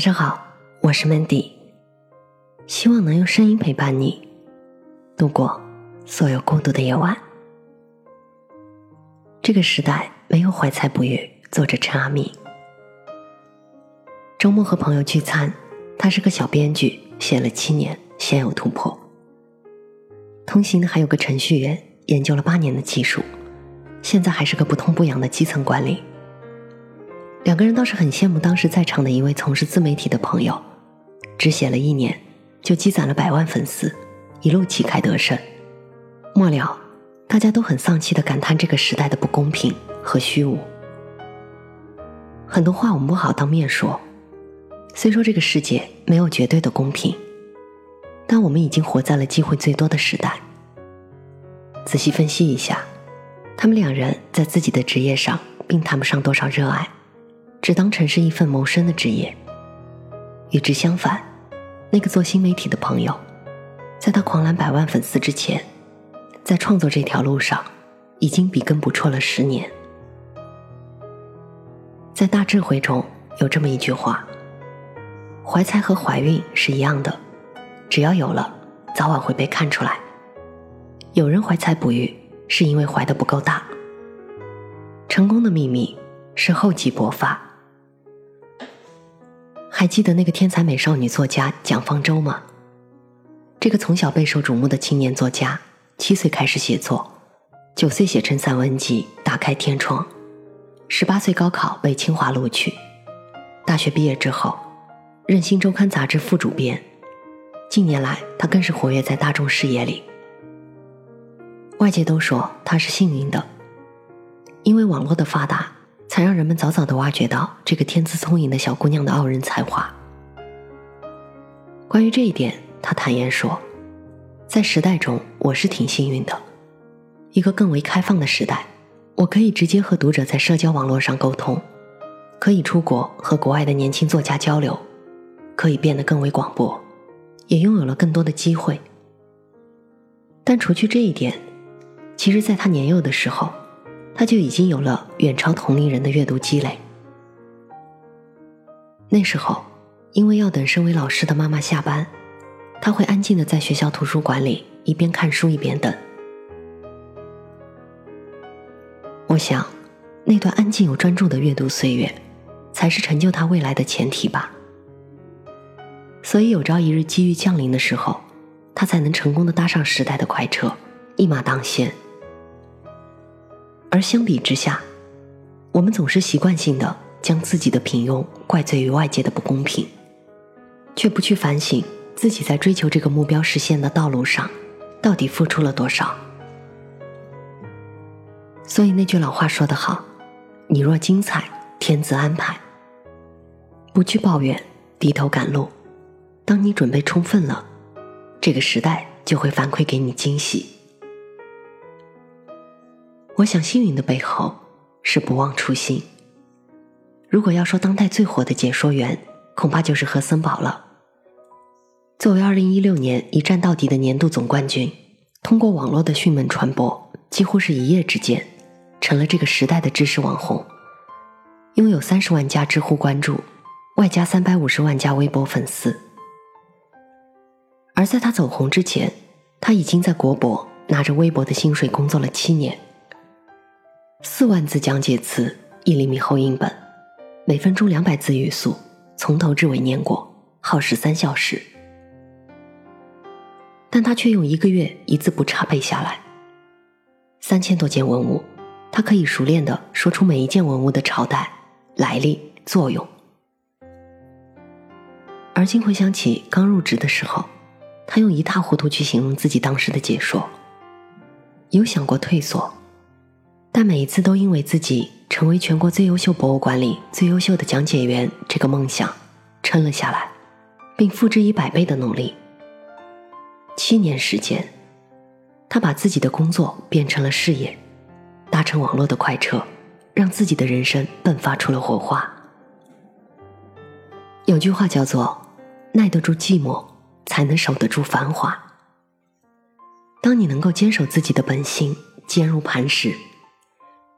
晚上好，我是 Mandy，希望能用声音陪伴你度过所有孤独的夜晚。这个时代没有怀才不遇，作者陈阿米。周末和朋友聚餐，他是个小编剧，写了七年，鲜有突破。同行的还有个程序员，研究了八年的技术，现在还是个不痛不痒的基层管理。两个人倒是很羡慕当时在场的一位从事自媒体的朋友，只写了一年就积攒了百万粉丝，一路旗开得胜。末了，大家都很丧气的感叹这个时代的不公平和虚无。很多话我们不好当面说，虽说这个世界没有绝对的公平，但我们已经活在了机会最多的时代。仔细分析一下，他们两人在自己的职业上并谈不上多少热爱。只当成是一份谋生的职业。与之相反，那个做新媒体的朋友，在他狂揽百万粉丝之前，在创作这条路上，已经笔耕不辍了十年。在大智慧中有这么一句话：怀才和怀孕是一样的，只要有了，早晚会被看出来。有人怀才不遇，是因为怀的不够大。成功的秘密是厚积薄发。还记得那个天才美少女作家蒋方舟吗？这个从小备受瞩目的青年作家，七岁开始写作，九岁写成散文集《打开天窗》，十八岁高考被清华录取，大学毕业之后，任新周刊杂志副主编。近年来，他更是活跃在大众视野里。外界都说他是幸运的，因为网络的发达。才让人们早早的挖掘到这个天资聪颖的小姑娘的傲人才华。关于这一点，她坦言说：“在时代中，我是挺幸运的。一个更为开放的时代，我可以直接和读者在社交网络上沟通，可以出国和国外的年轻作家交流，可以变得更为广博，也拥有了更多的机会。但除去这一点，其实，在她年幼的时候。”他就已经有了远超同龄人的阅读积累。那时候，因为要等身为老师的妈妈下班，他会安静的在学校图书馆里一边看书一边等。我想，那段安静又专注的阅读岁月，才是成就他未来的前提吧。所以有朝一日机遇降临的时候，他才能成功的搭上时代的快车，一马当先。而相比之下，我们总是习惯性的将自己的平庸怪罪于外界的不公平，却不去反省自己在追求这个目标实现的道路上到底付出了多少。所以那句老话说得好：“你若精彩，天自安排。”不去抱怨，低头赶路。当你准备充分了，这个时代就会反馈给你惊喜。我想，幸运的背后是不忘初心。如果要说当代最火的解说员，恐怕就是何森堡了。作为二零一六年一战到底的年度总冠军，通过网络的迅猛传播，几乎是一夜之间，成了这个时代的知识网红，拥有三十万加知乎关注，外加三百五十万加微博粉丝。而在他走红之前，他已经在国博拿着微博的薪水工作了七年。四万字讲解词，一厘米厚印本，每分钟两百字语速，从头至尾念过，耗时三小时。但他却用一个月一字不差背下来。三千多件文物，他可以熟练的说出每一件文物的朝代、来历、作用。而今回想起刚入职的时候，他用一塌糊涂去形容自己当时的解说，有想过退缩。但每一次都因为自己成为全国最优秀博物馆里最优秀的讲解员这个梦想撑了下来，并付之一百倍的努力。七年时间，他把自己的工作变成了事业，搭乘网络的快车，让自己的人生迸发出了火花。有句话叫做“耐得住寂寞，才能守得住繁华”。当你能够坚守自己的本心，坚如磐石。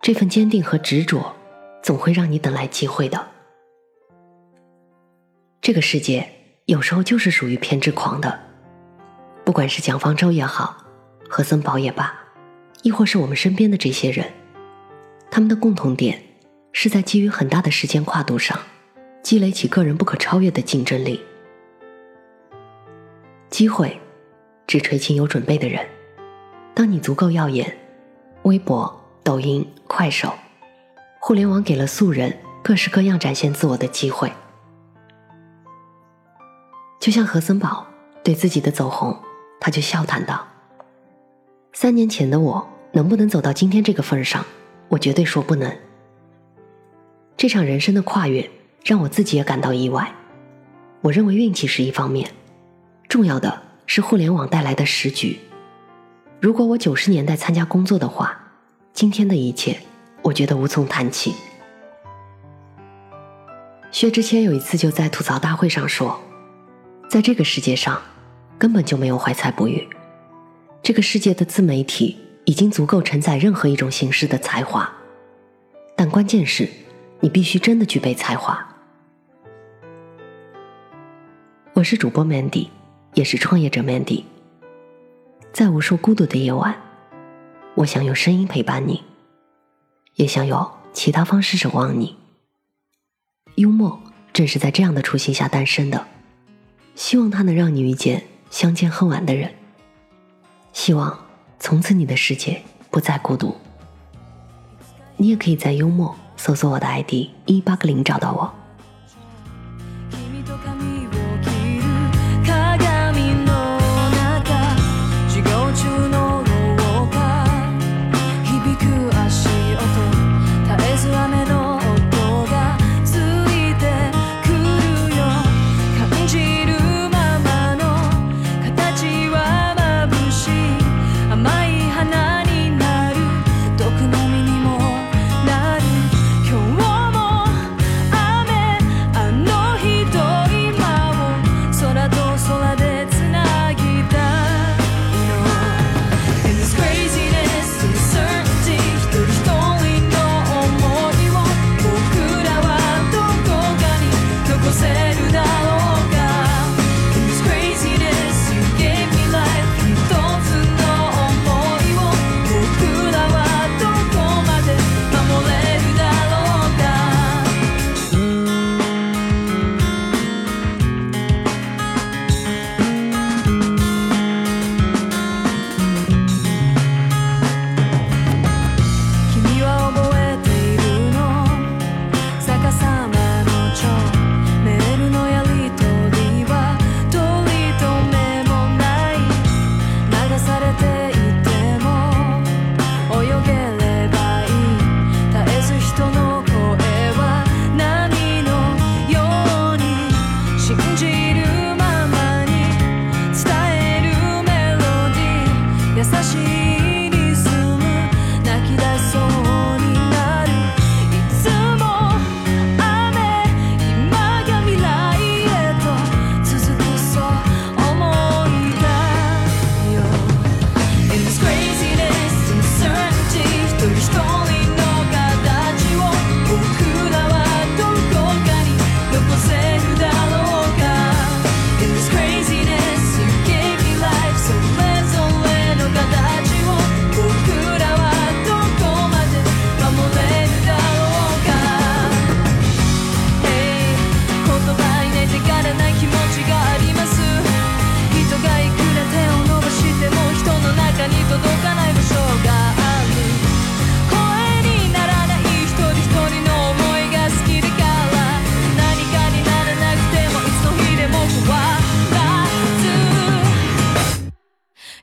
这份坚定和执着，总会让你等来机会的。这个世界有时候就是属于偏执狂的，不管是蒋方舟也好，何森宝也罢，亦或是我们身边的这些人，他们的共同点是在基于很大的时间跨度上，积累起个人不可超越的竞争力。机会只垂青有准备的人。当你足够耀眼，微博、抖音、快手，互联网给了素人各式各样展现自我的机会。就像何森宝对自己的走红，他就笑谈道：“三年前的我能不能走到今天这个份上，我绝对说不能。这场人生的跨越让我自己也感到意外。我认为运气是一方面，重要的是互联网带来的时局。如果我九十年代参加工作的话，今天的一切，我觉得无从谈起。”薛之谦有一次就在吐槽大会上说。在这个世界上，根本就没有怀才不遇。这个世界的自媒体已经足够承载任何一种形式的才华，但关键是，你必须真的具备才华。我是主播 Mandy，也是创业者 Mandy。在无数孤独的夜晚，我想用声音陪伴你，也想有其他方式守望你。幽默正是在这样的初心下诞生的。希望它能让你遇见相见恨晚的人。希望从此你的世界不再孤独。你也可以在幽默搜索我的 ID 一八个零找到我。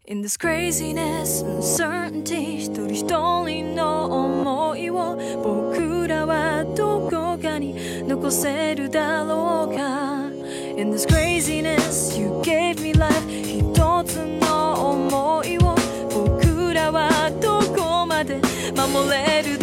In this craziness, uncertainty 一人一人の思いを僕らはどこかに残せるだろうか In this craziness, you gave me life. 一つの思いを僕らはどこまで守れる